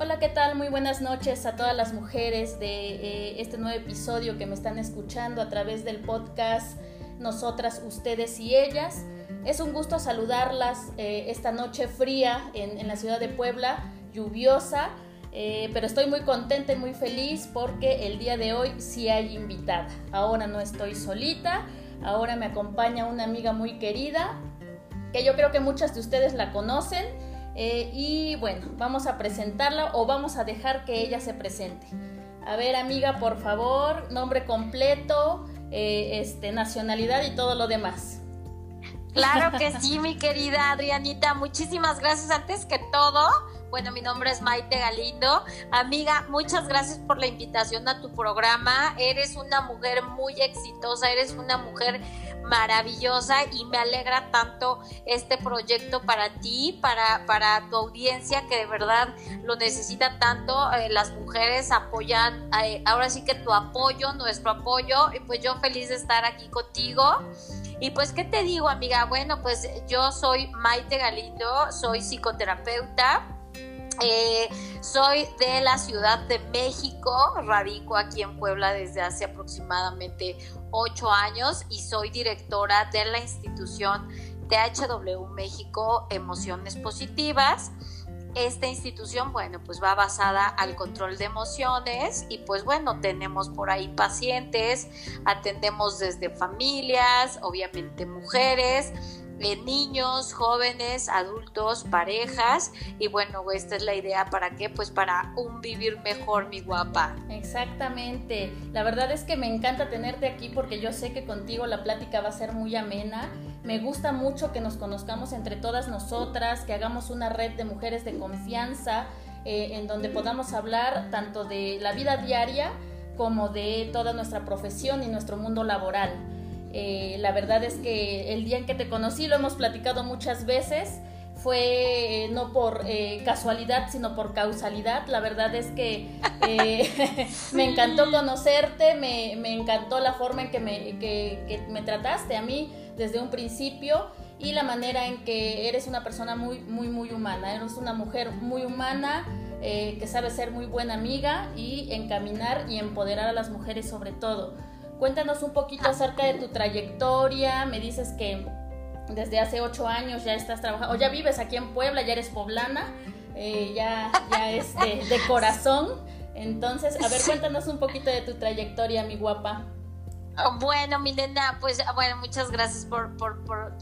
Hola, ¿qué tal? Muy buenas noches a todas las mujeres de eh, este nuevo episodio que me están escuchando a través del podcast Nosotras, Ustedes y Ellas. Es un gusto saludarlas eh, esta noche fría en, la ciudad de Puebla, lluviosa, eh, pero estoy muy contenta y muy feliz porque el día de hoy sí hay invitada. Ahora no estoy solita, ahora me acompaña una amiga muy querida, que yo creo que muchas de ustedes la conocen. Eh, y bueno, vamos a presentarla o vamos a dejar que ella se presente. A ver, amiga, por favor, nombre completo, este, nacionalidad y todo lo demás. Claro que sí, mi querida Adrianita. Muchísimas gracias. Antes que todo, bueno, mi nombre es Maite Galindo. Amiga, muchas gracias por la invitación a tu programa. Eres una mujer muy exitosa, eres una mujer maravillosa y me alegra tanto este proyecto para ti, para, para tu audiencia que de verdad lo necesita tanto. Eh, las mujeres apoyan, eh, ahora sí que tu apoyo, nuestro apoyo, y pues yo feliz de estar aquí contigo. Y pues, ¿qué te digo, amiga? Bueno, pues yo soy Maite Galindo, soy psicoterapeuta. Eh, soy de la Ciudad de México, radico aquí en Puebla desde hace aproximadamente ocho años y soy directora de la institución THW México Emociones Positivas. Esta institución, bueno, pues va basada al control de emociones y pues bueno, tenemos por ahí pacientes, atendemos desde familias, obviamente mujeres, eh, niños, jóvenes, adultos, parejas y bueno, esta es la idea para qué, pues para un vivir mejor, mi guapa. Exactamente, la verdad es que me encanta tenerte aquí porque yo sé que contigo la plática va a ser muy amena me gusta mucho que nos conozcamos entre todas nosotras, que hagamos una red de mujeres de confianza eh, en donde podamos hablar tanto de la vida diaria como de toda nuestra profesión y nuestro mundo laboral. Eh, la verdad es que el día en que te conocí, lo hemos platicado muchas veces, fue eh, no por casualidad, sino por causalidad. La verdad es que me encantó conocerte, me, encantó la forma en que me, que me trataste a mí desde un principio y la manera en que eres una persona muy, muy, muy humana. Eres una mujer muy humana eh, que sabe ser muy buena amiga y encaminar y empoderar a las mujeres sobre todo. Cuéntanos un poquito acerca de tu trayectoria. Me dices que desde hace ocho años ya estás trabajando, o ya vives aquí en Puebla, ya eres poblana, eh, ya, ya es de, de corazón. Entonces, a ver, cuéntanos un poquito de tu trayectoria, mi guapa. Bueno, mi nena, pues bueno, muchas gracias por, por,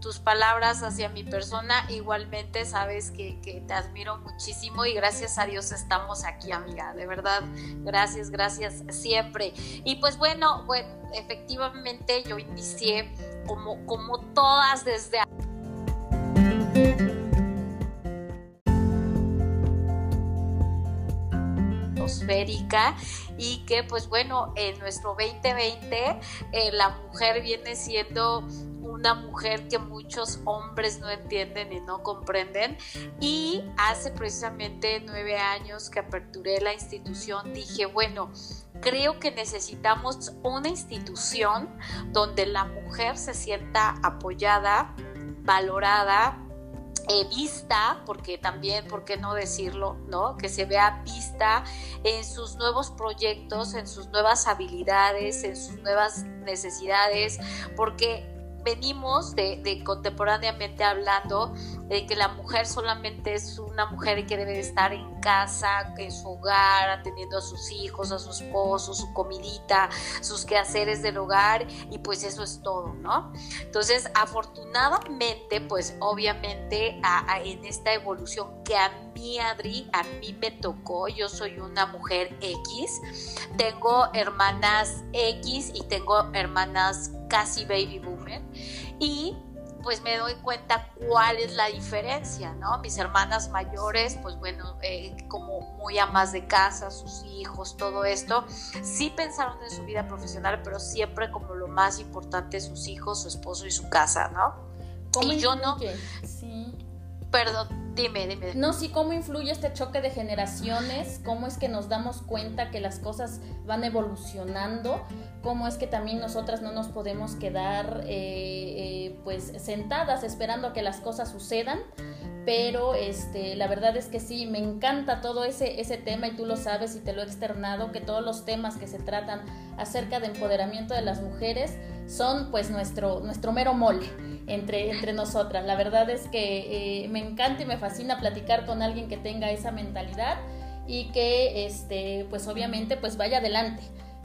tus palabras hacia mi persona. Igualmente sabes que, que, te admiro muchísimo y gracias a Dios estamos aquí, amiga. De verdad, gracias, gracias siempre. Y pues bueno, bueno, efectivamente yo inicié como, como todas desde y que pues bueno, en nuestro 2020 eh, la mujer viene siendo una mujer que muchos hombres no entienden y no comprenden. Y hace precisamente nueve años que aperturé la institución, dije, bueno, creo que necesitamos una institución donde la mujer se sienta apoyada, valorada, eh, vista, porque también, ¿por qué no decirlo? ¿no? Que se vea vista en sus nuevos proyectos, en sus nuevas habilidades, en sus nuevas necesidades, porque venimos de, contemporáneamente hablando de que la mujer solamente es una mujer que debe estar en casa, en su hogar, atendiendo a sus hijos, a su esposo, su comidita, sus quehaceres del hogar y pues eso es todo, ¿no? Entonces, afortunadamente, pues obviamente en esta evolución que a mí, Adri, a mí me tocó, yo soy una mujer X, tengo hermanas X y tengo hermanas casi baby boomer y pues me doy cuenta cuál es la diferencia, ¿no? Mis hermanas mayores, pues bueno, eh, como muy amas de casa, sus hijos, todo esto, sí pensaron en su vida profesional, pero siempre como lo más importante sus hijos, su esposo y su casa, ¿no? y yo no. Sí. Perdón, Dime, dime. No, sí, cómo influye este choque de generaciones, cómo es que nos damos cuenta que las cosas van evolucionando, cómo es que también nosotras no nos podemos quedar eh, eh, pues sentadas esperando a que las cosas sucedan, pero este, la verdad es que sí, me encanta todo ese, ese tema y tú lo sabes y te lo he externado, que todos los temas que se tratan acerca de empoderamiento de las mujeres son pues nuestro, nuestro mero mole entre, entre nosotras. La verdad es que eh, me encanta y me fascina platicar con alguien que tenga esa mentalidad y que este, pues obviamente pues vaya adelante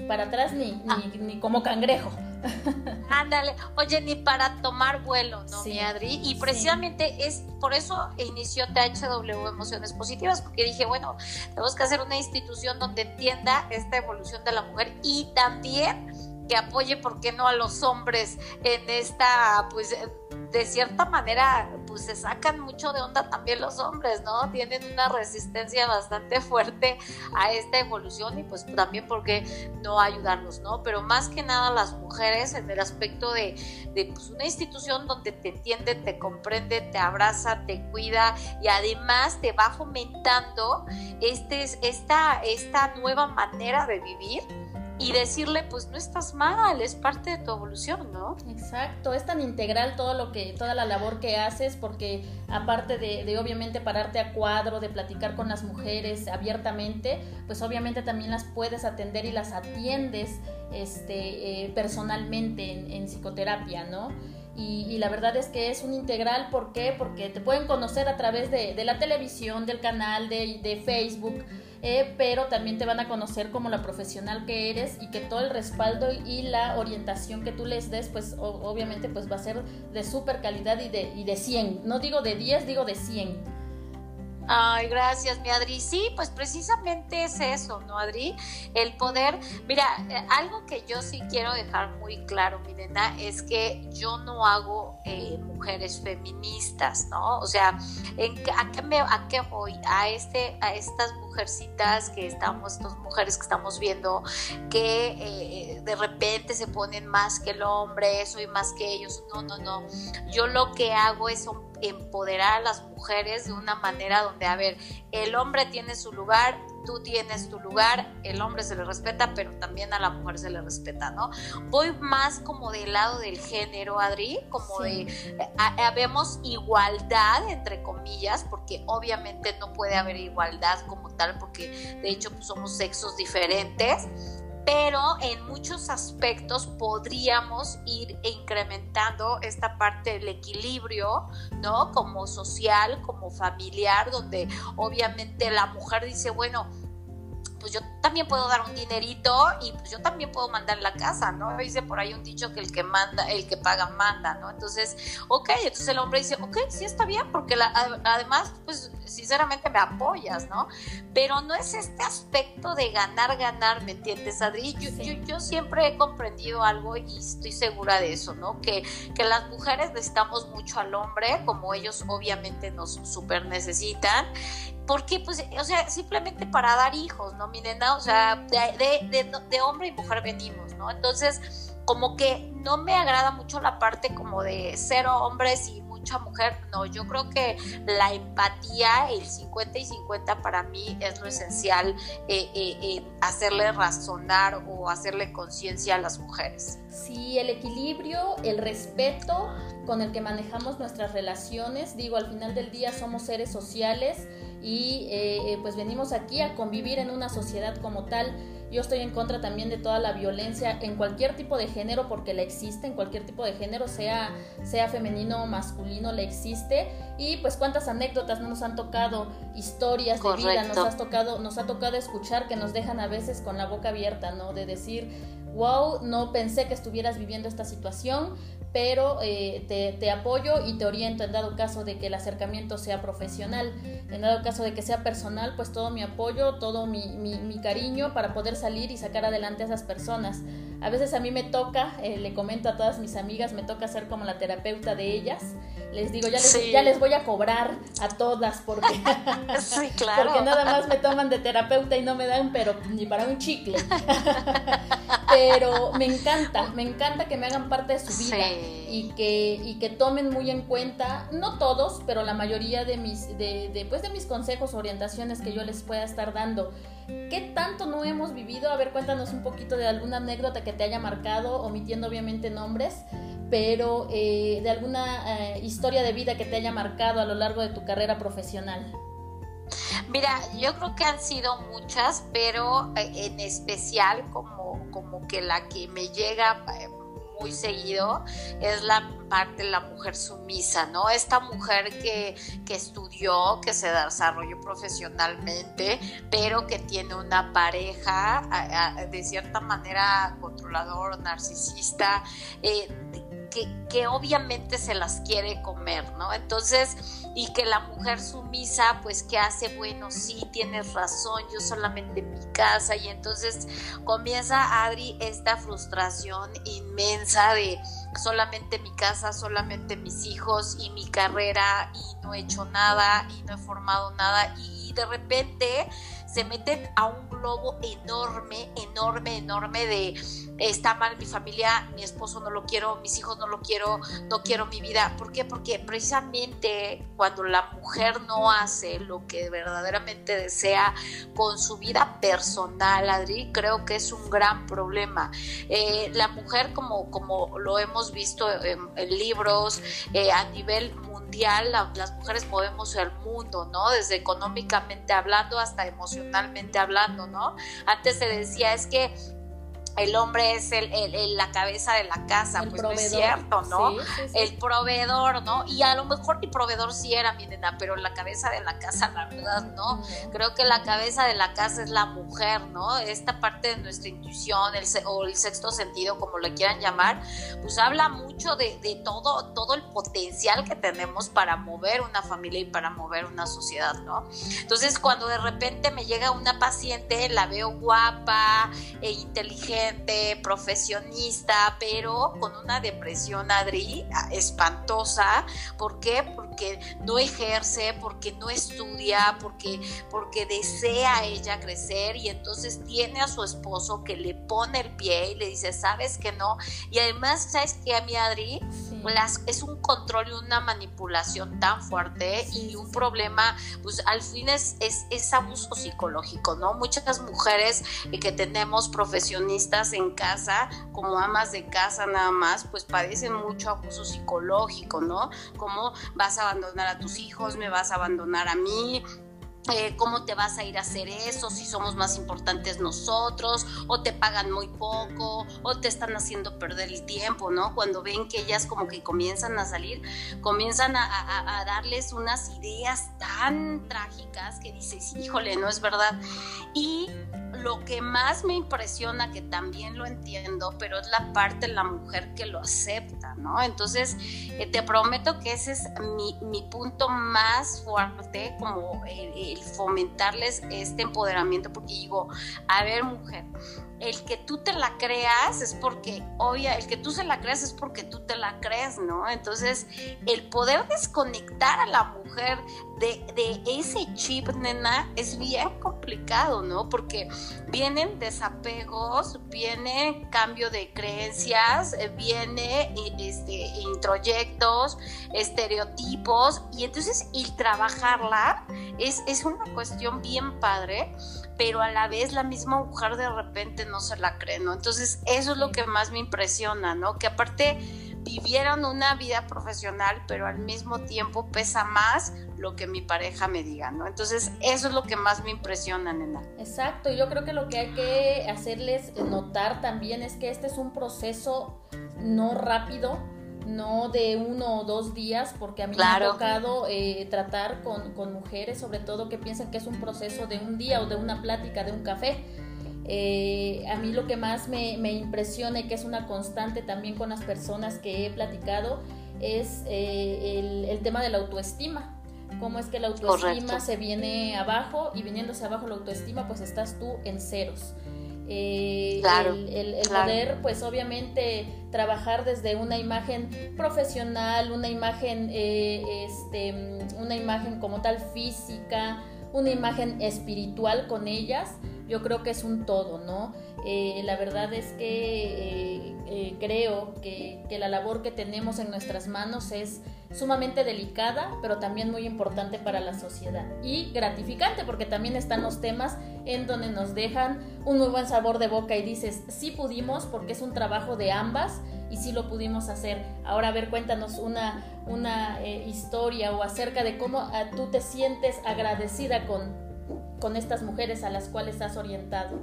para atrás ni, ni, como cangrejo. Ándale, oye, ni para tomar vuelo, ¿no, mi Adri? Y precisamente es por eso inició THW Emociones Positivas, porque dije, bueno, tenemos que hacer una institución donde entienda esta evolución de la mujer y también apoye, ¿por qué no?, a los hombres en esta, pues, de cierta manera, pues se sacan mucho de onda también los hombres, ¿no? Tienen una resistencia bastante fuerte a esta evolución y pues también porque no ayudarlos, ¿no? Pero más que nada las mujeres en el aspecto de, de pues, una institución donde te entiende, te comprende, te abraza, te cuida y además te va fomentando este, esta, esta nueva manera de vivir y decirle, pues no estás mal, es parte de tu evolución, ¿no? Exacto, es tan integral todo lo que, toda la labor que haces, porque aparte de, de obviamente pararte a cuadro, de platicar con las mujeres abiertamente, pues obviamente también las puedes atender y las atiendes este, eh, personalmente en, psicoterapia, ¿no? Y, la verdad es que es un integral, ¿por qué? Porque te pueden conocer a través de, de la televisión, del canal, de Facebook, eh, pero también te van a conocer como la profesional que eres y que todo el respaldo y la orientación que tú les des, pues obviamente pues va a ser de súper calidad y de, y de 100. No digo de 10, digo de 100. Ay, gracias, mi Adri. Sí, pues precisamente es eso, ¿no, Adri? El poder, mira, eh, algo que yo sí quiero dejar muy claro, mi nena, es que yo no hago eh, mujeres feministas, ¿no? O sea, ¿en, a, qué me, ¿a qué voy? A, este, a estas mujercitas que estamos, estas mujeres que estamos viendo, que eh, de repente se ponen más que el hombre, soy más que ellos. No, no, no. Yo lo que hago es empoderar a las mujeres de una manera donde, a ver, el hombre tiene su lugar, tú tienes tu lugar, el hombre se le respeta, pero también a la mujer se le respeta, ¿no? Voy más como del lado del género, Adri, como de, habemos igualdad, entre comillas, porque obviamente no puede haber igualdad como tal, porque de hecho pues, somos sexos diferentes pero en muchos aspectos podríamos ir incrementando esta parte del equilibrio, ¿no? Como social, como familiar, donde obviamente la mujer dice, bueno, pues yo también puedo dar un dinerito y pues yo también puedo mandar la casa, ¿no? Dice por ahí un dicho que el que manda, el que paga manda, ¿no? Entonces, ok, entonces el hombre dice, ok, sí está bien, porque además, pues sinceramente me apoyas, ¿no? Pero no es este aspecto de ganar, ganar, ¿me entiendes, Adri? Yo, yo, siempre he comprendido algo y estoy segura de eso, ¿no? Que, que las mujeres necesitamos mucho al hombre, como ellos obviamente nos súper necesitan, porque, pues, o sea, simplemente para dar hijos, ¿no, mi nena? O sea, de, de, de, hombre y mujer venimos, ¿no? Entonces, como que no me agrada mucho la parte como de cero hombres y mucha mujer, no, yo creo que la empatía, el 50 y 50 para mí es lo esencial eh, eh, hacerle razonar o hacerle conciencia a las mujeres. Sí, el equilibrio, el respeto con el que manejamos nuestras relaciones, digo, al final del día somos seres sociales y eh, pues venimos aquí a convivir en una sociedad como tal. Yo estoy en contra también de toda la violencia en cualquier tipo de género porque la existe, en cualquier tipo de género, sea, sea femenino o masculino, le existe. Y pues cuántas anécdotas no nos han tocado, historias de vida, nos, has tocado, nos ha tocado escuchar que nos dejan a veces con la boca abierta, ¿no? De decir, wow, no pensé que estuvieras viviendo esta situación, pero eh, te, apoyo y te oriento en dado caso de que el acercamiento sea profesional, en dado caso de que sea personal, pues todo mi apoyo, todo mi, mi, cariño para poder salir y sacar adelante a esas personas. A veces a mí me toca, eh, le comento a todas mis amigas, me toca ser como la terapeuta de ellas. Les digo, ya les, ya les voy a cobrar a todas porque, porque nada más me toman de terapeuta y no me dan, pero ni para un chicle. pero me encanta, me encanta que me hagan parte de su vida y, que, y que tomen muy en cuenta, no todos, pero la mayoría de mis, de, de, pues de mis consejos, orientaciones que yo les pueda estar dando. ¿Qué tanto no hemos vivido? A ver, cuéntanos un poquito de alguna anécdota que te haya marcado, omitiendo obviamente nombres, pero de alguna historia de vida que te haya marcado a lo largo de tu carrera profesional. Mira, yo creo que han sido muchas, pero en especial como, como que la que me llega muy seguido es la parte de la mujer sumisa, ¿no? Esta mujer que, que estudió, que se desarrolló profesionalmente, pero que tiene una pareja de cierta manera controlador, narcisista, eh, que, obviamente se las quiere comer, ¿no? Entonces, y que la mujer sumisa, pues, que hace? Bueno, sí, tienes razón, yo solamente en mi casa, y entonces comienza Adri esta frustración inmensa de solamente mi casa, solamente mis hijos y mi carrera, y no he hecho nada, y no he formado nada, y de repente se meten a un globo enorme, enorme, enorme de está mal mi familia, mi esposo no lo quiero, mis hijos no lo quiero, no quiero mi vida. ¿Por qué? Porque precisamente cuando la mujer no hace lo que verdaderamente desea con su vida personal, Adri, creo que es un gran problema. Eh, la mujer, como, como lo hemos visto en, libros, eh, a nivel las mujeres movemos el mundo, ¿no? Desde económicamente hablando hasta emocionalmente hablando, ¿no? Antes se decía, es que el hombre es el, la cabeza de la casa, pues no es cierto, ¿no? El proveedor, ¿no? Y a lo mejor mi proveedor sí era mi nena, pero la cabeza de la casa, la verdad, no. Creo que la cabeza de la casa es la mujer, ¿no? Esta parte de nuestra intuición el, o el sexto sentido, como le quieran llamar, pues habla mucho de, de, todo, todo el potencial que tenemos para mover una familia y para mover una sociedad, ¿no? Entonces, cuando de repente me llega una paciente, la veo guapa e inteligente, profesionista, pero con una depresión, Adri, espantosa. ¿Por qué? Porque no ejerce, porque no estudia, porque, porque desea ella crecer y entonces tiene a su esposo que le pone el pie y le dice, ¿sabes que no? Y además, ¿sabes qué, a mi Adri? Las, es un control y una manipulación tan fuerte y un problema, pues al fin es, es, abuso psicológico, ¿no? Muchas mujeres que tenemos profesionistas en casa, como amas de casa nada más, pues padecen mucho abuso psicológico, ¿no? Como vas a abandonar a tus hijos, me vas a abandonar a mí, eh, cómo te vas a ir a hacer eso, si somos más importantes nosotros, o te pagan muy poco, o te están haciendo perder el tiempo, ¿no? Cuando ven que ellas como que comienzan a salir, comienzan a, a darles unas ideas tan trágicas que dices, híjole, no es verdad. Y lo que más me impresiona, que también lo entiendo, pero es la parte de la mujer que lo acepta, ¿no? Entonces, eh, te prometo que ese es mi, punto más fuerte, como el, fomentarles este empoderamiento, porque digo, a ver, mujer, el que tú te la creas es porque, obvia, el que tú se la creas es porque tú te la crees, ¿no? Entonces, el poder desconectar a la mujer de, de, ese chip, nena, es bien complicado, ¿no? Porque vienen desapegos, viene cambio de creencias, eh, viene este, introyectos, estereotipos, y entonces el trabajarla es, es una cuestión bien padre pero a la vez la misma mujer de repente no se la cree, ¿no? Entonces eso es lo que más me impresiona, ¿no? Que aparte vivieron una vida profesional, pero al mismo tiempo pesa más lo que mi pareja me diga, ¿no? Entonces, eso es lo que más me impresiona, nena. Exacto, yo creo que lo que hay que hacerles notar también es que este es un proceso no rápido, no de uno o dos días, porque a mí me ha tocado eh, tratar con, con, mujeres, sobre todo que piensan que es un proceso de un día o de una plática, de un café. Eh, a mí lo que más me, me, impresiona y que es una constante también con las personas que he platicado es eh, el, el, tema de la autoestima. Cómo es que la autoestima se viene abajo y viniéndose abajo la autoestima, pues estás tú en ceros. Eh, el, poder, pues obviamente, trabajar desde una imagen profesional, una imagen, este, una imagen como tal física, una imagen espiritual con ellas, yo creo que es un todo, ¿no? Eh, la verdad es que eh, eh, creo que, la labor que tenemos en nuestras manos es sumamente delicada, pero también muy importante para la sociedad y gratificante porque también están los temas en donde nos dejan un muy buen sabor de boca y dices, sí pudimos porque es un trabajo de ambas y sí lo pudimos hacer. Ahora, a ver, cuéntanos una, una historia o acerca de cómo tú te sientes agradecida con, con estas mujeres a las cuales has orientado.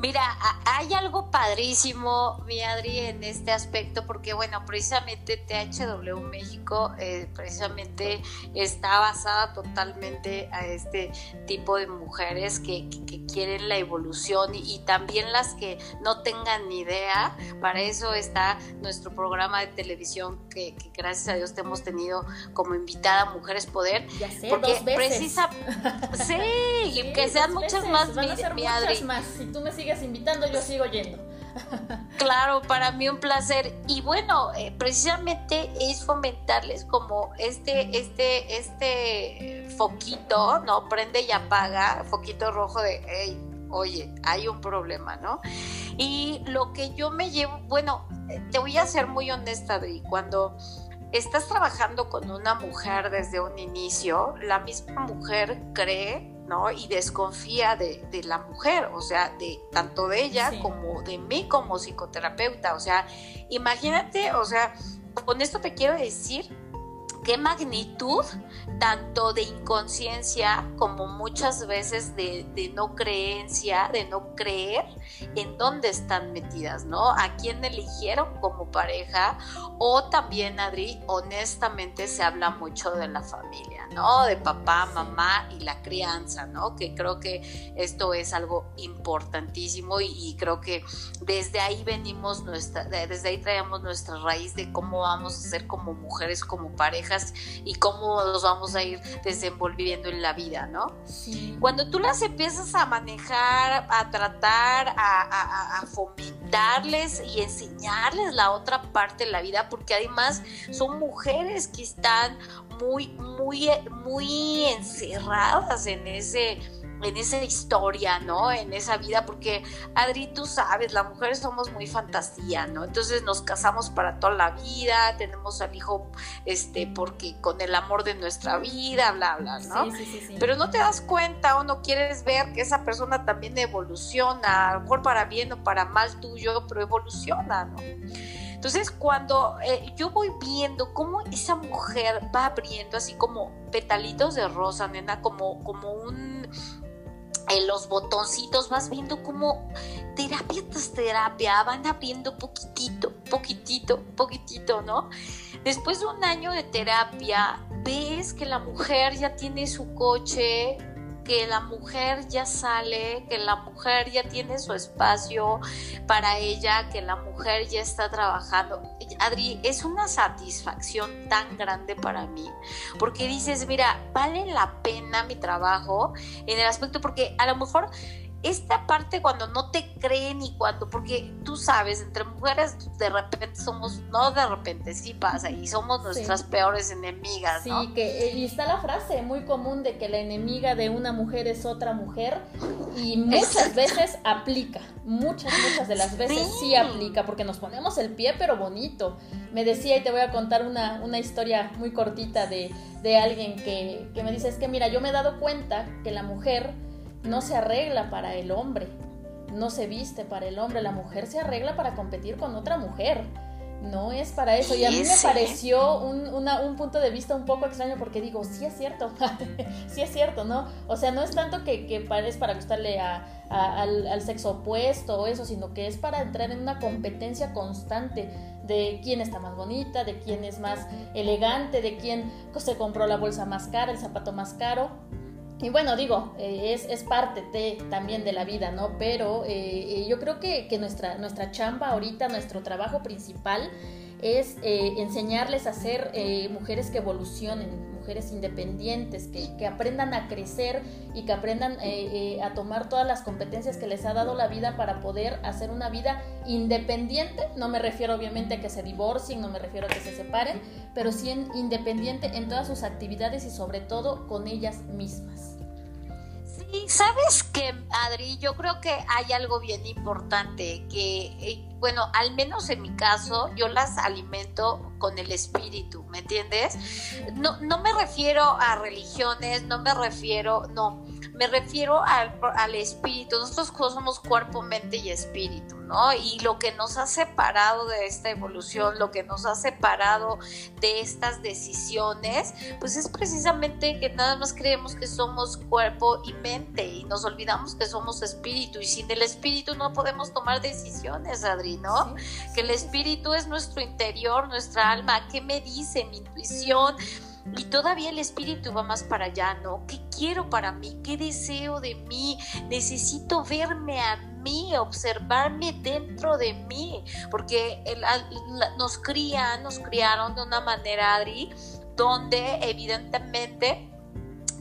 Mira, hay algo padrísimo, mi Adri, en este aspecto, porque bueno, precisamente THW México eh, precisamente está basada totalmente a este tipo de mujeres que, quieren la evolución y, también las que no tengan ni idea. Para eso está nuestro programa de televisión que, gracias a Dios te hemos tenido como invitada Mujeres Poder. Ya sé, porque dos veces. Precisa, sí, que sean muchas más, Van a ser muchas más. Si tú me sigues invitando, yo sigo yendo. Claro, para mí un placer. Y bueno, eh, precisamente es fomentarles como este, este, este foquito, ¿no? Prende y apaga, foquito rojo de, hey, oye, hay un problema, ¿no? Y lo que yo me llevo, bueno, te voy a ser muy honesta, Adri, cuando estás trabajando con una mujer desde un inicio, la misma mujer cree y desconfía de, la mujer, o sea, de tanto de ella como de mí como psicoterapeuta. O sea, imagínate, o sea, con esto te quiero decir qué magnitud tanto de inconsciencia como muchas veces de, no creencia, de no creer en dónde están metidas, ¿no? A quién eligieron como pareja o también, Adri, honestamente se habla mucho de la familia, ¿no? De papá, mamá y la crianza, ¿no? Que creo que esto es algo importantísimo y, creo que desde ahí venimos nuestra, desde ahí traemos nuestra raíz de cómo vamos a ser como mujeres, como parejas y cómo nos vamos a ir desenvolviendo en la vida, ¿no? Cuando tú las empiezas a manejar, a tratar, a, fomentarles y enseñarles la otra parte de la vida, porque además son mujeres que están muy, muy, muy encerradas en ese en esa historia, ¿no? En esa vida, porque Adri, tú sabes, las mujeres somos muy fantasía, ¿no? Entonces nos casamos para toda la vida, tenemos al hijo, este, porque con el amor de nuestra vida, bla, bla, ¿no? Sí, sí, sí, Pero no te das cuenta o no quieres ver que esa persona también evoluciona, a lo mejor para bien o para mal tuyo, pero evoluciona, ¿no? Entonces, cuando eh, yo voy viendo cómo esa mujer va abriendo así como petalitos de rosa, nena, como, como un en los botoncitos, vas viendo como terapia tras terapia, van abriendo poquitito, poquitito, poquitito, ¿no? Después de un año de terapia, ves que la mujer ya tiene su coche, que la mujer ya sale, que la mujer ya tiene su espacio para ella, que la mujer ya está trabajando. Adri, es una satisfacción tan grande para mí, porque dices, mira, vale la pena mi trabajo en el aspecto, porque a lo mejor esta parte cuando no te creen y cuando, porque tú sabes, entre mujeres de repente somos, no de repente, sí pasa y somos nuestras peores enemigas. Sí, que eh, y está la frase muy común de que la enemiga de una mujer es otra mujer y muchas veces aplica, muchas, muchas de las veces sí. aplica porque nos ponemos el pie pero bonito. Me decía y te voy a contar una, una historia muy cortita de, de alguien que, que me dice, es que mira, yo me he dado cuenta que la mujer no se arregla para el hombre, no se viste para el hombre, la mujer se arregla para competir con otra mujer. No es para eso. Y a mí me pareció un, punto de vista un poco extraño porque digo, sí es cierto, sí es cierto, ¿no? O sea, no es tanto que, que es para gustarle al, al, sexo opuesto o eso, sino que es para entrar en una competencia constante de quién está más bonita, de quién es más elegante, de quién se compró la bolsa más cara, el zapato más caro. Y bueno, digo, eh, es, parte de, también de la vida, ¿no? Pero eh, eh, yo creo que, nuestra, nuestra chamba ahorita, nuestro trabajo principal es enseñarles a ser mujeres que evolucionen, mujeres independientes, que, que aprendan a crecer y que aprendan a tomar todas las competencias que les ha dado la vida para poder hacer una vida independiente. No me refiero obviamente a que se divorcien, no me refiero a que se separen, pero sí independiente en todas sus actividades y sobre todo con ellas mismas. Sabes que, Adri, yo creo que hay algo bien importante, que, eh, bueno, al menos en mi caso, yo las alimento con el espíritu, ¿me entiendes? No, no me refiero a religiones, no me refiero, no, me refiero al, al espíritu. Nosotros somos cuerpo, mente y espíritu, ¿no? Y lo que nos ha separado de esta evolución, lo que nos ha separado de estas decisiones, pues es precisamente que nada más creemos que somos cuerpo y mente y nos olvidamos que somos espíritu y sin el espíritu no podemos tomar decisiones, Adri, ¿no? Que el espíritu es nuestro interior, nuestra alma, ¿qué me dice mi intuición? Y todavía el espíritu va más para allá, ¿no? ¿Qué quiero para mí? ¿Qué deseo de mí? Necesito verme a mí, observarme dentro de mí, porque nos crían, nos criaron de una manera, Adri, donde evidentemente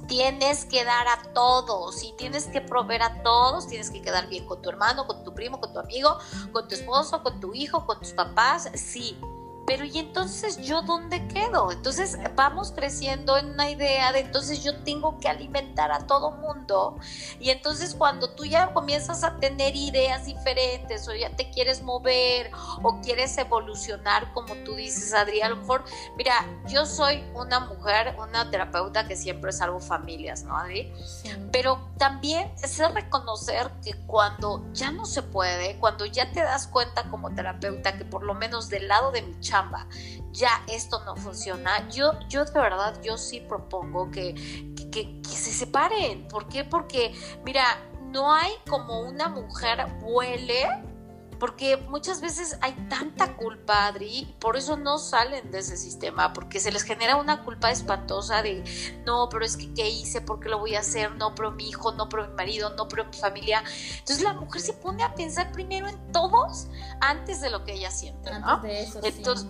tienes que dar a todos y tienes que proveer a todos, tienes que quedar bien con tu hermano, con tu primo, con tu amigo, con tu esposo, con tu hijo, con tus papás, sí, pero ¿y entonces yo dónde quedo? Entonces vamos creciendo en una idea de entonces yo tengo que alimentar a todo mundo y entonces cuando tú ya comienzas a tener ideas diferentes o ya te quieres mover o quieres evolucionar como tú dices, Adrián, a lo mejor, mira, yo soy una mujer, una terapeuta que siempre salvo familias, ¿no, Adri? Pero también es reconocer que cuando ya no se puede, cuando ya te das cuenta como terapeuta que por lo menos del lado de mi ya esto no funciona, yo, yo de verdad, yo sí propongo que, que, se separen. ¿Por qué? Porque, mira, no hay como una mujer huele porque muchas veces hay tanta culpa, Adri, por eso no salen de ese sistema, porque se les genera una culpa espantosa de, no, pero es que, ¿qué hice? ¿Por qué lo voy a hacer? No, pero mi hijo, no, pero mi marido, no, pero mi familia. Entonces la mujer se pone a pensar primero en todos antes de lo que ella siente, ¿no? Antes de eso, Entonces,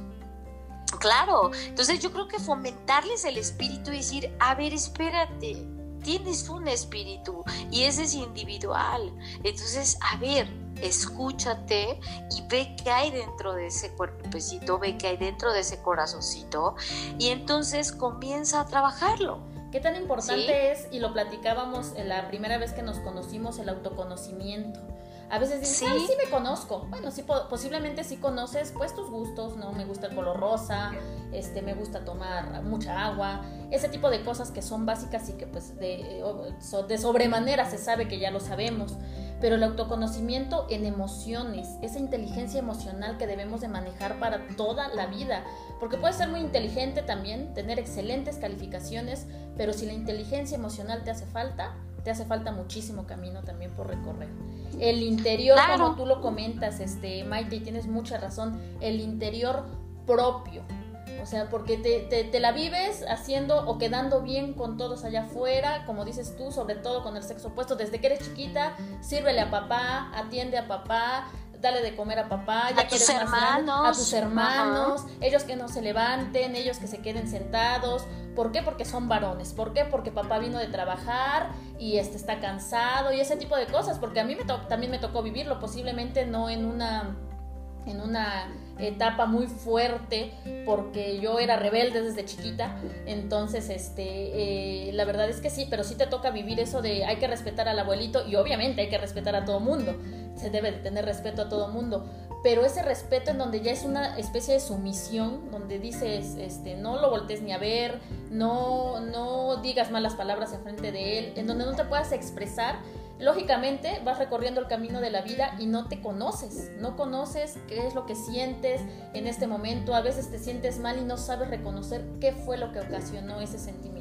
Claro, entonces yo creo que fomentarles el espíritu y decir, a ver, espérate, tienes un espíritu y ese es individual. Entonces, a ver, escúchate y ve qué hay dentro de ese cuerpecito, ve qué hay dentro de ese corazoncito y entonces comienza a trabajarlo. ¿Qué tan importante es, y lo platicábamos en la primera vez que nos conocimos, el autoconocimiento? A veces dices, ¿Sí? sí me conozco. Bueno, sí, posiblemente sí conoces pues tus gustos, ¿no? Me gusta el color rosa, este, me gusta tomar mucha agua, ese tipo de cosas que son básicas y que pues de, de sobremanera se sabe que ya lo sabemos. Pero el autoconocimiento en emociones, esa inteligencia emocional que debemos de manejar para toda la vida. Porque puedes ser muy inteligente también, tener excelentes calificaciones, pero si la inteligencia emocional te hace falta, te hace falta muchísimo camino también por recorrer. El interior, como tú lo comentas, este, Maite, y tienes mucha razón, el interior propio. O sea, porque te, te, la vives haciendo o quedando bien con todos allá afuera, como dices tú, sobre todo con el sexo opuesto. Desde que eres chiquita, sírvele a papá, atiende a papá, dale de comer a papá, ya a tus hermanos, a tus hermanos, ellos que no se levanten, ellos que se queden sentados. ¿Por qué? Porque son varones. ¿Por qué? Porque papá vino de trabajar y este está cansado y ese tipo de cosas. Porque a mí me también me tocó vivirlo, posiblemente no en una en una etapa muy fuerte porque yo era rebelde desde chiquita. Entonces este eh, la verdad es que sí pero sí te toca vivir eso de hay que respetar al abuelito y obviamente hay que respetar a todo mundo. Se debe de tener respeto a todo mundo. Pero ese respeto en donde ya es una especie de sumisión donde dices este no lo voltees ni a ver no no digas malas palabras en frente de él en donde no te puedas expresar lógicamente vas recorriendo el camino de la vida y no te conoces, no conoces qué es lo que sientes en este momento, a veces te sientes mal y no sabes reconocer qué fue lo que ocasionó ese sentimiento.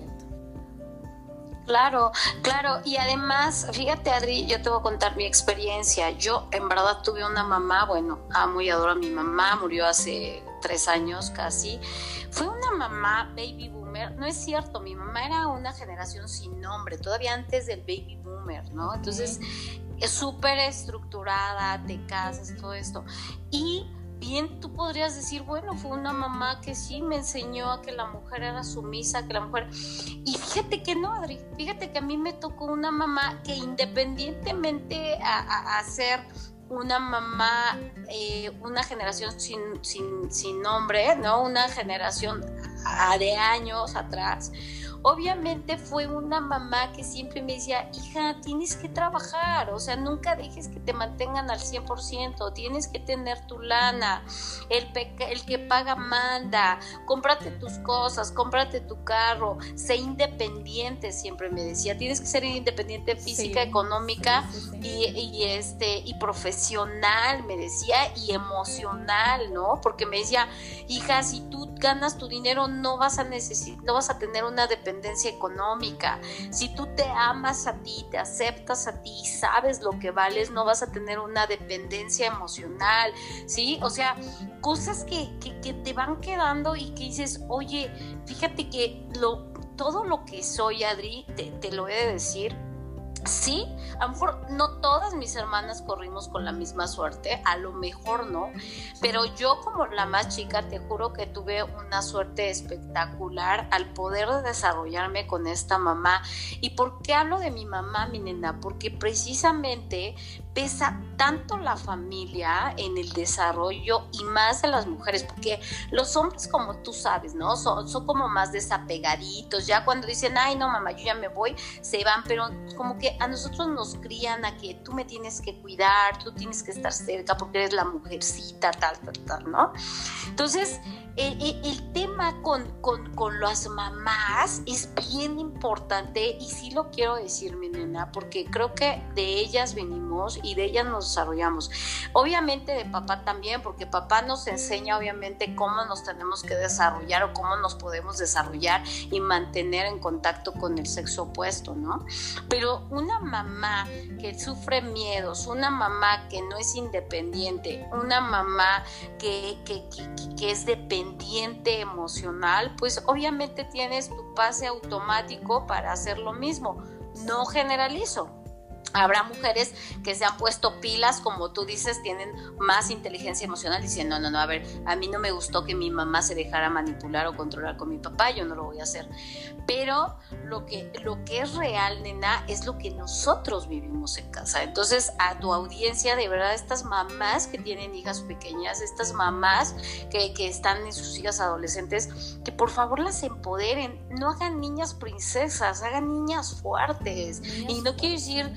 Claro, claro, y además, fíjate Adri, yo te voy a contar mi experiencia. Yo en verdad tuve una mamá, bueno, amo y adoro a mi mamá, murió hace tres años casi. Fue una mamá baby boomer, no es cierto, mi mamá era una generación sin nombre, todavía antes del baby ¿no? Entonces, es súper estructurada, te casas, todo esto. Y bien tú podrías decir, bueno, fue una mamá que sí me enseñó a que la mujer era sumisa, que la mujer... Y fíjate que no, Adri, fíjate que a mí me tocó una mamá que independientemente a, a, ser una mamá, eh, una generación sin, sin, sin, nombre, ¿no? Una generación de años atrás, obviamente fue una mamá que siempre me decía, hija, tienes que trabajar, o sea, nunca dejes que te mantengan al 100%, tienes que tener tu lana, el, el que paga manda, cómprate tus cosas, cómprate tu carro, sé independiente, siempre me decía, tienes que ser independiente física, económica y, este, y profesional, me decía, y emocional, ¿no? Porque me decía, hija, si tú ganas tu dinero, no vas a necesitar, no vas a tener una dependencia económica. Si tú te amas a ti, te aceptas a ti, sabes lo que vales, no vas a tener una dependencia emocional, ¿sí? O sea, cosas que, te van quedando y que dices, oye, fíjate que lo, todo lo que soy, Adri, te, te lo he de decir, Sí, a lo mejor no todas mis hermanas corrimos con la misma suerte, a lo mejor no, pero yo como la más chica te juro que tuve una suerte espectacular al poder desarrollarme con esta mamá. ¿Y por qué hablo de mi mamá, mi nena? Porque precisamente pesa tanto la familia en el desarrollo y más de las mujeres, porque los hombres, como tú sabes, ¿no? Son, son como más desapegaditos, ya cuando dicen, ay, no, mamá, yo ya me voy, se van, pero como que a nosotros nos crían a que tú me tienes que cuidar, tú tienes que estar cerca porque eres la mujercita, tal, tal, tal, ¿no? Entonces, el, tema con, con, con, las mamás es bien importante y sí lo quiero decir, mi nena, porque creo que de ellas venimos y de ellas nos desarrollamos. Obviamente de papá también, porque papá nos enseña obviamente cómo nos tenemos que desarrollar o cómo nos podemos desarrollar y mantener en contacto con el sexo opuesto, ¿no? Pero una mamá que sufre miedos, una mamá que no es independiente, una mamá que, que, que, que es dependiente, emocional, pues obviamente tienes tu pase automático para hacer lo mismo. No generalizo, Habrá mujeres que se han puesto pilas, como tú dices, tienen más inteligencia emocional, diciendo, no, no, no, a ver, a mí no me gustó que mi mamá se dejara manipular o controlar con mi papá, yo no lo voy a hacer. Pero lo que, lo que es real, nena, es lo que nosotros vivimos en casa. Entonces, a tu audiencia, de verdad, estas mamás que tienen hijas pequeñas, estas mamás que, que están en sus hijas adolescentes, que por favor las empoderen, no hagan niñas princesas, hagan niñas fuertes. y no quiero decir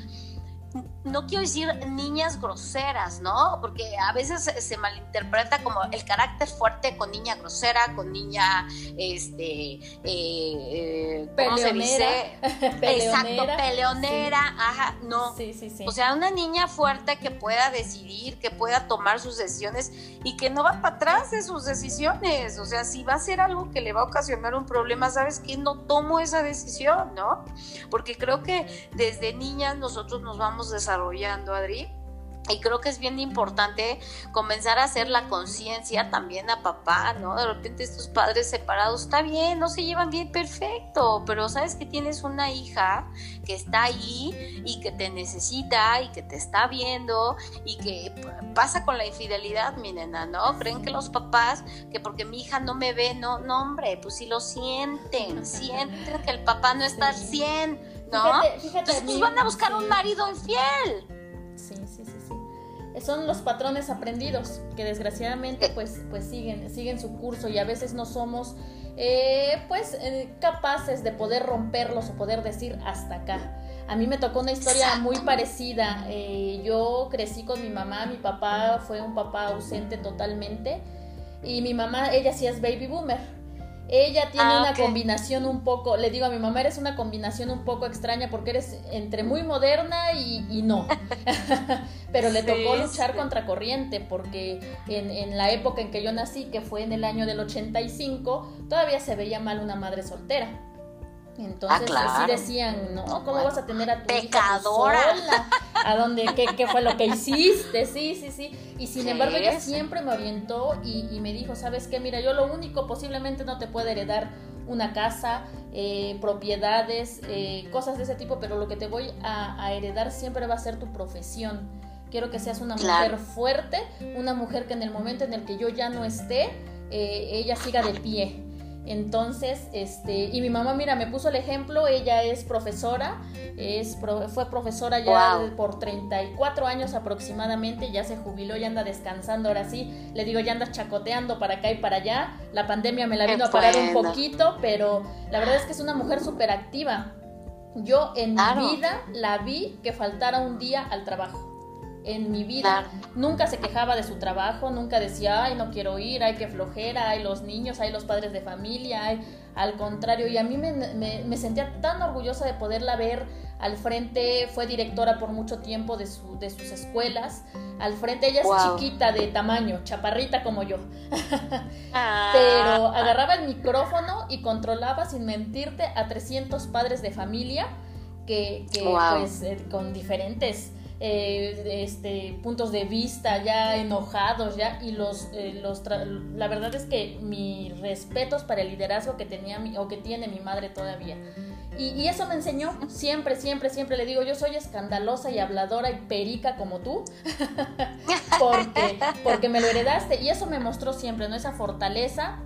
Mm-hmm. No quiero decir niñas groseras, ¿no? Porque a veces se malinterpreta como el carácter fuerte con niña grosera, con niña, este, eh, eh ¿cómo se dice? Exacto, peleonera, ajá, no. Sí, sí, sí. O sea, una niña fuerte que pueda decidir, que pueda tomar sus decisiones y que no va para atrás de sus decisiones. O sea, si va a ser algo que le va a ocasionar un problema, ¿sabes qué? No tomo esa decisión, ¿no? Porque creo que desde niñas nosotros nos vamos desarrollando desarrollando, Adri. Y creo que es bien importante comenzar a hacer la conciencia también a papá, ¿no? De repente estos padres separados, está bien, no se llevan bien, perfecto, pero sabes que tienes una hija que está ahí y que te necesita y que te está viendo y que pasa con la infidelidad, mi nena, ¿no? Creen que los papás, que porque mi hija no me ve, no, no, hombre, pues si lo sienten, sienten que el papá no está al 100 ¿no? Entonces, pues van a buscar un marido infiel. Sí, sí, sí, sí. Son los patrones aprendidos que desgraciadamente eh. pues, pues siguen, siguen su curso y a veces no somos eh, pues eh, capaces de poder romperlos o poder decir hasta acá. A mí me tocó una historia muy parecida. yo crecí con mi mamá, mi papá fue un papá ausente totalmente y mi mamá, ella sí es baby boomer. Ella tiene ah, una combinación un poco, le digo a mi mamá, eres una combinación un poco extraña porque eres entre muy moderna y, no. Pero le tocó luchar contra corriente porque en, en, la época en que yo nací, que fue en el año del 85, todavía se veía mal una madre soltera. Entonces ah, así decían, ¿no? ¿Cómo vas a tener a tu Pecadora. hija ¿A dónde? Qué, ¿Qué, fue lo que hiciste? Sí, sí, sí. Y sin embargo ella siempre me orientó y, me dijo, ¿sabes qué? Mira, yo lo único posiblemente no te puedo heredar una casa, eh, propiedades, eh, cosas de ese tipo, pero lo que te voy a, heredar siempre va a ser tu profesión. Quiero que seas una mujer fuerte, una mujer que en el momento en el que yo ya no esté, eh, ella siga de pie Entonces, este, y mi mamá, mira, me puso el ejemplo, ella es profesora, es fue profesora ya por 34 años aproximadamente, ya se jubiló, ya anda descansando, ahora sí, le digo, ya anda chacoteando para acá y para allá, la pandemia me la vino a parar un poquito, pero la verdad es que es una mujer súper activa. Yo en mi vida la vi que faltara un día al trabajo en mi vida. Nunca se quejaba de su trabajo, nunca decía, ay, no quiero ir, ay, qué flojera, hay los niños, hay los padres de familia, ay, al contrario. Y a mí me, sentía tan orgullosa de poderla ver al frente, fue directora por mucho tiempo de, su, de sus escuelas. Al frente ella es chiquita de tamaño, chaparrita como yo. Ah. Pero agarraba el micrófono y controlaba sin mentirte a 300 padres de familia que, pues eh, con diferentes eh, este, puntos de vista ya enojados ya y los, eh, los la verdad es que mi respetos para el liderazgo que tenía mi, o que tiene mi madre todavía. Y, eso me enseñó siempre siempre siempre le digo yo soy escandalosa y habladora y perica como tú porque porque me lo heredaste y eso me mostró siempre no esa fortaleza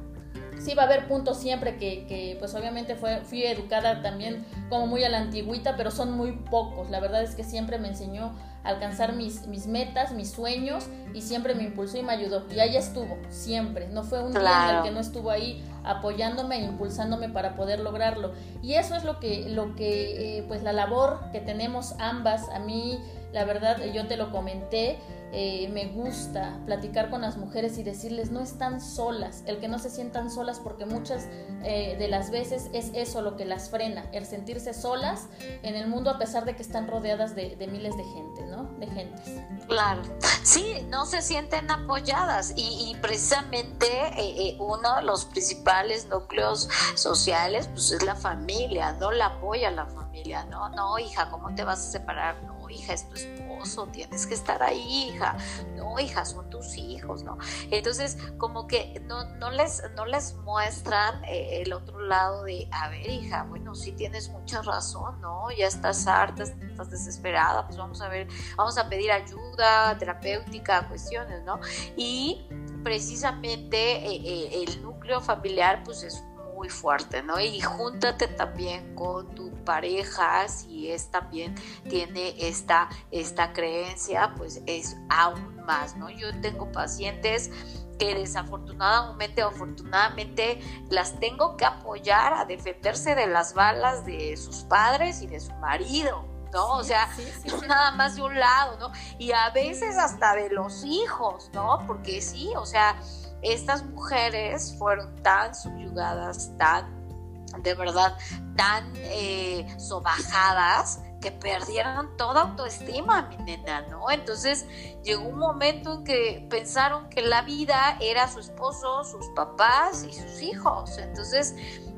sí va a haber puntos siempre que, que, pues obviamente fue, fui educada también como muy a la antigüita, pero son muy pocos. La verdad es que siempre me enseñó a alcanzar mis, mis metas, mis sueños y siempre me impulsó y me ayudó. Y ahí estuvo, siempre. No fue un día en el que no estuvo ahí apoyándome e impulsándome para poder lograrlo. Y eso es lo que, lo que eh, pues la labor que tenemos ambas, a mí, la verdad, yo te lo comenté, eh, me gusta platicar con las mujeres y decirles no están solas, el que no se sientan solas porque muchas eh, de las veces es eso lo que las frena, el sentirse solas en el mundo a pesar de que están rodeadas de, miles de gente, ¿no? De gentes. Claro, sí, no se sienten apoyadas y, precisamente eh, uno de los principales núcleos sociales pues es la familia, no la apoya la familia, no, no, hija, ¿cómo te vas a separar? No, hija, es tu esposo, tienes que estar ahí, hija, no, hija, son tus hijos, ¿no? Entonces, como que no, no, les, no les muestran eh, el otro lado de, a ver, hija, bueno, sí tienes mucha razón, ¿no? Ya estás harta, estás desesperada, pues vamos a ver, vamos a pedir ayuda terapéutica, cuestiones, ¿no? Y precisamente eh, eh, el núcleo familiar, pues es muy fuerte, ¿no? Y júntate también con tu pareja, si es también tiene esta, esta creencia, pues es aún más, ¿no? Yo tengo pacientes que desafortunadamente o afortunadamente las tengo que apoyar a defenderse de las balas de sus padres y de su marido. ¿no? o sea, nada más de un lado, ¿no? Y a veces hasta de los hijos, ¿no? Porque sí, o sea, estas mujeres fueron tan subyugadas, tan, de verdad, tan eh, sobajadas que perdieron toda autoestima, mi nena, ¿no? Entonces llegó un momento en que pensaron que la vida era su esposo, sus papás y sus hijos. Entonces,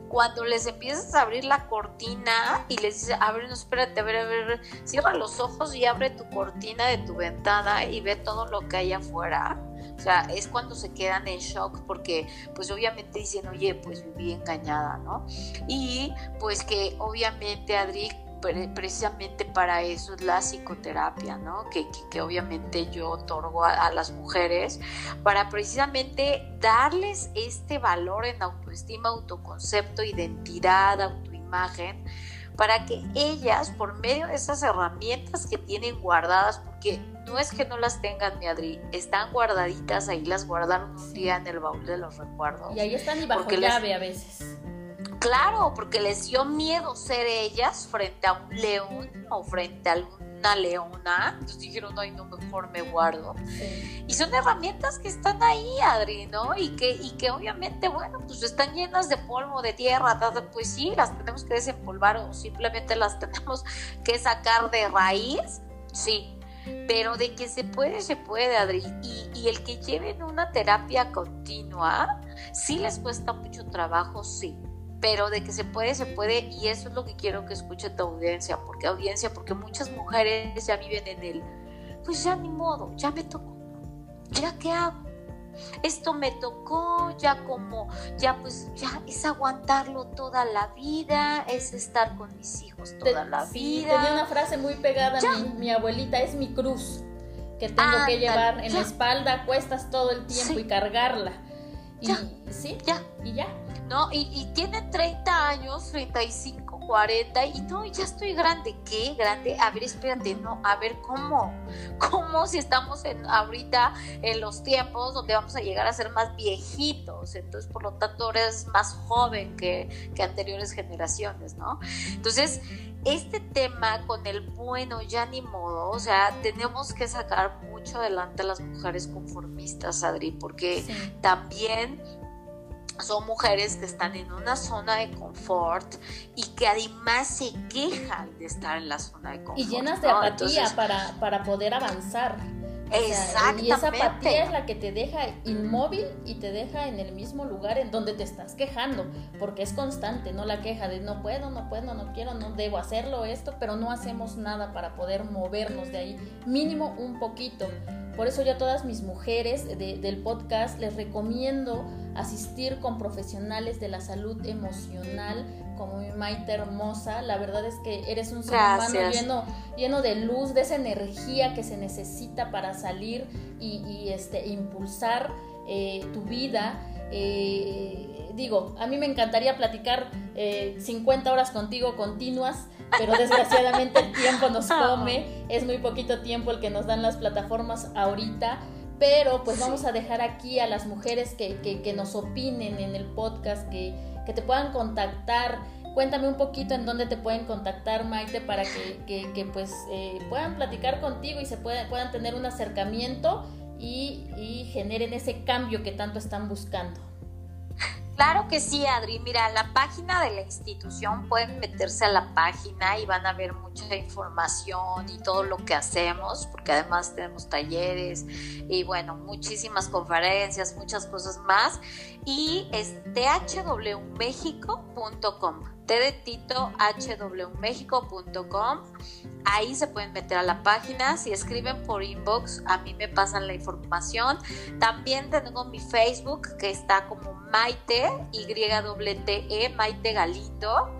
cuando les empiezas a abrir la cortina y les dices, abre, no, espérate, a ver, a ver, cierra los ojos y abre tu cortina de tu ventana y ve todo lo que hay afuera o sea, es cuando se quedan en shock porque pues obviamente dicen, oye, pues viví engañada, ¿no? Y pues que obviamente Adri precisamente para eso es la psicoterapia, ¿no? Que, que, obviamente yo otorgo a, las mujeres para precisamente darles este valor en autoestima, autoconcepto, identidad, autoimagen, para que ellas, por medio de esas herramientas que tienen guardadas, porque no es que no las tengan, mi Adri, están guardaditas, ahí las guardaron un día en el baúl de los recuerdos. Y ahí están y bajo llave a veces. Claro, porque les dio miedo ser ellas frente a un león o frente a una leona. Entonces dijeron, ay, no, mejor me guardo. Y son herramientas que están ahí, Adri, ¿no? Y que, y que obviamente, bueno, pues están llenas de polvo, de tierra, pues sí, las tenemos que desempolvar o simplemente las tenemos que sacar de raíz, sí, pero de que se puede, se puede, Adri. Y, el que lleven una terapia continua, sí les cuesta mucho trabajo, sí. Pero de que se puede, se puede. Y eso es lo que quiero que escuche tu audiencia. Porque audiencia, porque muchas mujeres ya viven en el, pues ya ni modo, ya me tocó. ¿Ya qué hago? esto me tocó, ya como, ya pues, ya es aguantarlo toda la vida, es estar con mis hijos toda la vida. Tenía una frase muy pegada a mi, mi abuelita, es mi cruz, que tengo que llevar en la espalda, cuestas todo el tiempo y cargarla. Y, ya, sí, ya. Y ya. ¿No? Y, y tienen 30 años, 35, 40, y no, ya estoy grande, ¿qué? Grande, a ver, espérate, no, a ver, ¿cómo? ¿Cómo si estamos en, ahorita en los tiempos donde vamos a llegar a ser más viejitos? Entonces, por lo tanto, eres más joven que, que anteriores generaciones, ¿no? Entonces, este tema con el bueno ya ni modo, o sea, tenemos que sacar mucho adelante a las mujeres conformistas, Adri, porque también son mujeres que están en una zona de confort y que además se quejan de estar en la zona de confort. Y llenas de apatía para, para poder avanzar. Exactamente. y esa apatía es la que te deja inmóvil y te deja en el mismo lugar en donde te estás quejando, porque es constante, no la queja de no puedo, no puedo, no quiero, no debo hacerlo esto, pero no hacemos nada para poder movernos de ahí, mínimo un poquito. Por eso yo todas mis mujeres del podcast les recomiendo asistir con profesionales de la salud emocional, como mi Maite hermosa. La verdad es que eres un ser humano lleno, lleno de luz, de esa energía que se necesita para salir y, este, impulsar eh, tu vida. Eh, digo, a mí me encantaría platicar 50 eh, horas contigo continuas, pero desgraciadamente el tiempo nos come, es muy poquito tiempo el que nos dan las plataformas ahorita, pero pues vamos a dejar aquí a las mujeres que, que, nos opinen en el podcast, que, que, te puedan contactar. Cuéntame un poquito en dónde te pueden contactar, Maite, para que, que pues eh, puedan platicar contigo y se puedan, puedan tener un acercamiento y, y generen ese cambio que tanto están buscando. Claro que sí, Adri. Mira, la página de la institución pueden meterse a la página y van a ver mucha información y todo lo que hacemos, porque además tenemos talleres y bueno, muchísimas conferencias, muchas cosas más. Y es thwmexico.com hwmexico.com. Ahí se pueden meter a la página. Si escriben por inbox, a mí me pasan la información. También tengo mi Facebook que está como Maite, Y-T-E, Maite Galindo.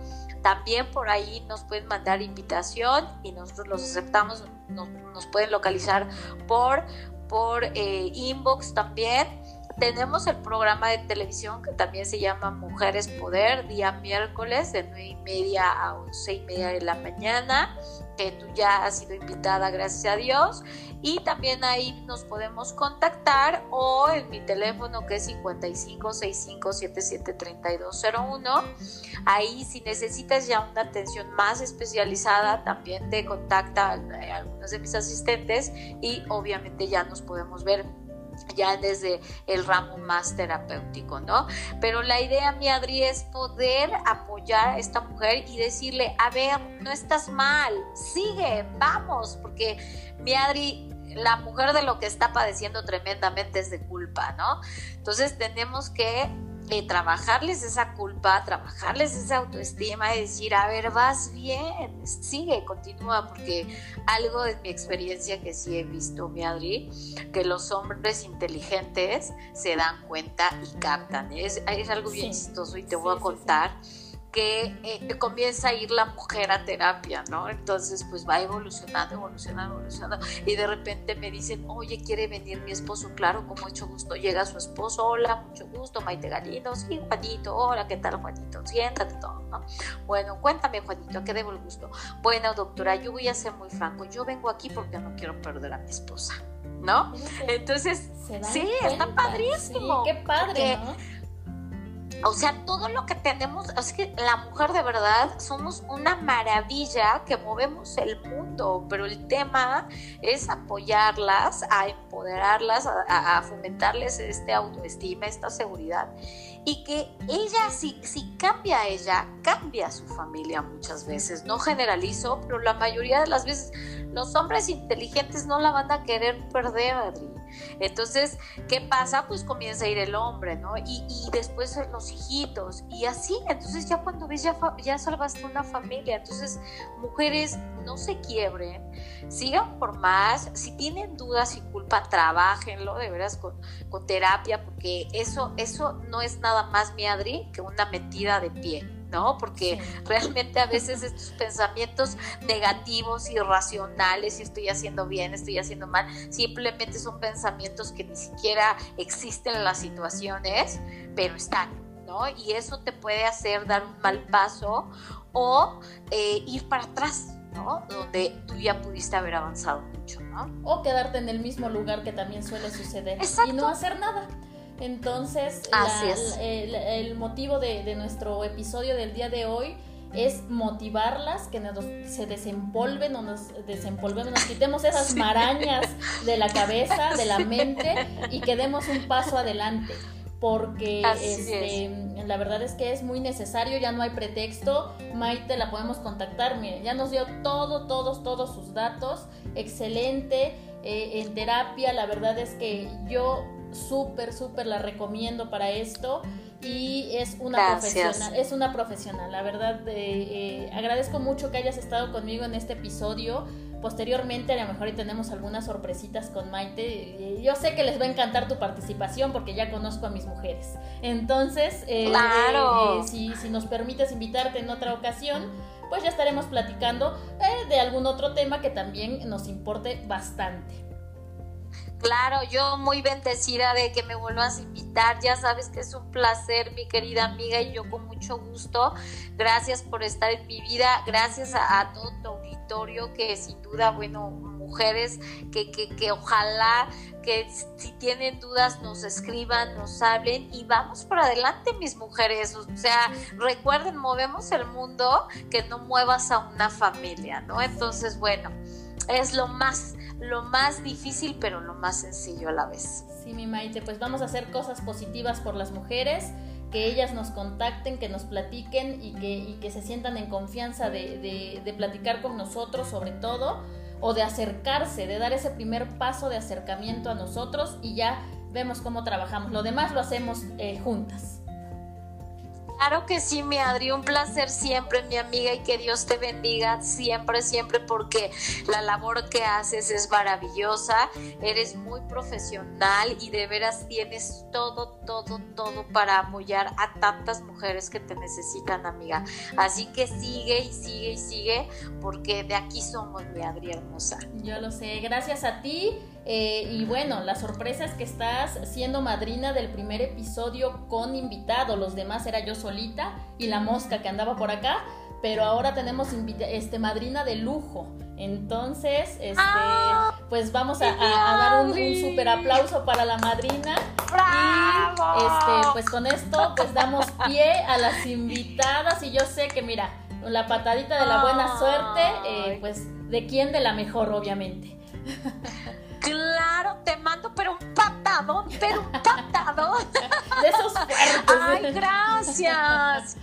También por ahí nos pueden mandar invitación y nosotros los aceptamos. Nos, pueden localizar por, por eh, inbox también. Tenemos el programa de televisión que también se llama Mujeres Poder, día miércoles de 9 y media a 11 y media de la mañana, que tú ya has sido invitada, gracias a Dios. Y también ahí nos podemos contactar o en mi teléfono que es 5565773201. Ahí si necesitas ya una atención más especializada, también te contacta algunos de mis asistentes y obviamente ya nos podemos ver ya desde el ramo más terapéutico, ¿no? Pero la idea, mi Adri, es poder apoyar a esta mujer y decirle, a ver, no estás mal, sigue, vamos, porque mi Adri, la mujer de lo que está padeciendo tremendamente es de culpa, ¿no? Entonces tenemos que eh, trabajarles esa culpa, trabajarles esa autoestima y decir, a ver, vas bien, sigue, continúa, porque algo de mi experiencia que sí he visto, mi Adri, que los hombres inteligentes se dan cuenta y captan. Es, es algo bien chistoso y te voy a contar que eh, comienza a ir la mujer a terapia, ¿no? Entonces, pues va evolucionando, evolucionando, evolucionando. Y de repente me dicen, oye, ¿quiere venir mi esposo? Claro, con mucho gusto. Llega su esposo, hola, mucho gusto, Maite Galindo, sí, Juanito, hola, ¿qué tal, Juanito? Siéntate todo, ¿no? Bueno, cuéntame, Juanito, ¿a qué debo el gusto? Bueno, doctora, yo voy a ser muy franco. Yo vengo aquí porque no quiero perder a mi esposa, ¿no? Entonces, sí, está padrísimo. qué padre, ¿no? O sea, todo lo que tenemos, es que la mujer de verdad somos una maravilla que movemos el mundo, pero el tema es apoyarlas, a empoderarlas, a, fomentarles este autoestima, esta seguridad. Y que ella, si, si cambia ella, cambia su familia muchas veces. No generalizo, pero la mayoría de las veces los hombres inteligentes no la van a querer perder, Adri. Entonces, ¿qué pasa? Pues comienza a ir el hombre, ¿no? Y, y después los hijitos, y así. Entonces, ya cuando ves, ya, ya salvaste una familia. Entonces, mujeres, no se quiebren, sigan por más. Si tienen dudas y culpa, trabajenlo de veras con, con terapia, porque eso, eso no es nada más, mi Adri, que una metida de pie. ¿No? Porque realmente a veces estos pensamientos negativos, irracionales, si estoy haciendo bien, estoy haciendo mal, simplemente son pensamientos que ni siquiera existen en las situaciones, pero están. ¿no? Y eso te puede hacer dar un mal paso o eh, ir para atrás, ¿no? Donde tú ya pudiste haber avanzado mucho, ¿no? O quedarte en el mismo lugar que también suele suceder y no hacer nada. Entonces, el, motivo de, de nuestro episodio del día de hoy es motivarlas, que nos, se desempolven o nos desempolvemos, nos quitemos esas marañas de la cabeza, de la mente y que demos un paso adelante. Porque este, la verdad es que es muy necesario, ya no hay pretexto. Maite la podemos contactar, mire, ya nos dio todo, todos, todos sus datos. Excelente eh, en terapia, la verdad es que yo súper, súper la recomiendo para esto y es una profesional, es una profesional, la verdad eh, eh, agradezco mucho que hayas estado conmigo en este episodio. Posteriormente a lo mejor tenemos algunas sorpresitas con Maite. Yo sé que les va a encantar tu participación porque ya conozco a mis mujeres. Entonces, eh, si, si nos permites invitarte en otra ocasión, pues ya estaremos platicando de algún otro tema que también nos importe bastante. Claro, yo muy bendecida de que me vuelvas a invitar. Ya sabes que es un placer, mi querida amiga, y yo con mucho gusto. Gracias por estar en mi vida. Gracias a, todo tu auditorio, que sin duda, bueno, mujeres que, que, que ojalá que si tienen dudas nos escriban, nos hablen y vamos por adelante, mis mujeres. O sea, recuerden, movemos el mundo, que no muevas a una familia, ¿no? Entonces, bueno, es lo más lo más difícil, pero lo más sencillo a la vez. Sí, mi Maite, pues vamos a hacer cosas positivas por las mujeres, que ellas nos contacten, que nos platiquen y que, que se sientan en confianza de, de, platicar con nosotros sobre todo, o de acercarse, de dar ese primer paso de acercamiento a nosotros y ya vemos cómo trabajamos. Lo demás lo hacemos eh, juntas. Claro que sí, mi Adri, un placer siempre, mi amiga, y que Dios te bendiga siempre, siempre, porque la labor que haces es maravillosa, eres muy profesional y de veras tienes todo, todo, todo para apoyar a tantas mujeres que te necesitan, amiga. Así que sigue y sigue y sigue, porque de aquí somos, mi Adri hermosa. Yo lo sé, gracias a ti. Eh, y bueno, la sorpresa es que estás siendo madrina del primer episodio con invitado. Los demás era yo solita y la mosca que andaba por acá. Pero ahora tenemos este, madrina de lujo. Entonces, este, ah, pues vamos a, dar un, super aplauso para la madrina. Y este, pues con esto, pues damos pie a las invitadas. Y yo sé que, mira, la patadita de la buena suerte, eh, pues, ¿de quién? De la mejor, obviamente. Te mando, pero un patadón, pero un patadón. De esos fuertes. Ay, gracias.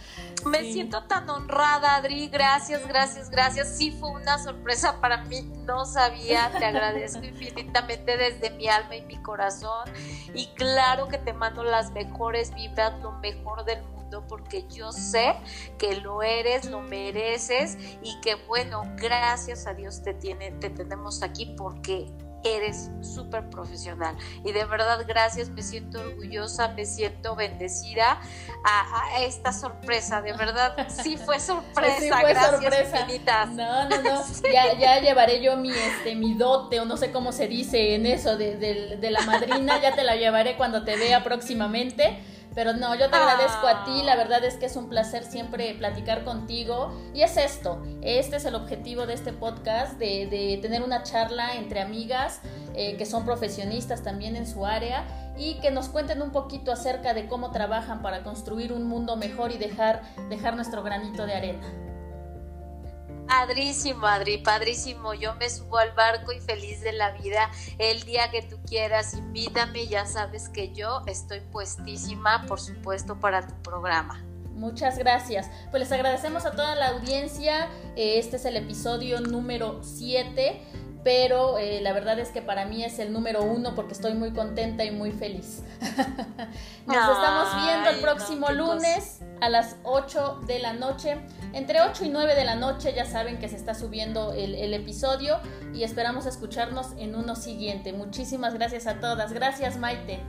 Me siento tan honrada, Adri. Gracias, gracias, gracias. Sí fue una sorpresa para mí. No sabía. Te agradezco infinitamente desde mi alma y mi corazón. Y claro que te mando las mejores vibras, lo mejor del mundo, porque yo sé que lo eres, lo mereces y que bueno, gracias a Dios te tiene, te tenemos aquí porque eres súper profesional. Y de verdad, gracias, me siento orgullosa, me siento bendecida a, esta sorpresa. De verdad, sí fue sorpresa. gracias No, no, no. ya, ya, llevaré yo mi, este, mi dote, o no sé cómo se dice en eso, de, de la madrina, ya te la llevaré cuando te vea próximamente pero no, yo te agradezco a ti, la verdad es que es un placer siempre platicar contigo. Y es esto, este es el objetivo de este podcast, de, tener una charla entre amigas eh, que son profesionistas también en su área y que nos cuenten un poquito acerca de cómo trabajan para construir un mundo mejor y dejar, dejar nuestro granito de arena. Padrísimo, Adri, padrísimo. Yo me subo al barco y feliz de la vida. El día que tú quieras, invítame. Ya sabes que yo estoy puestísima, por supuesto, para tu programa. Muchas gracias. Pues les agradecemos a toda la audiencia. Eh, este es el episodio número 7 pero eh, la verdad es que para mí es el número uno porque estoy muy contenta y muy feliz. Nos estamos viendo el próximo lunes a las 8 de la noche. Entre 8 y 9 de la noche ya saben que se está subiendo el, el episodio y esperamos escucharnos en uno siguiente. Muchísimas gracias a todas. Gracias Maite.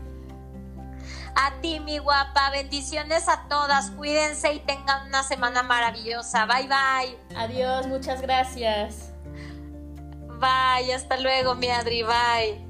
A ti, mi guapa, bendiciones a todas. Cuídense y tengan una semana maravillosa. Bye bye. Adiós, muchas gracias. Bye, hasta luego, mi Adri, bye.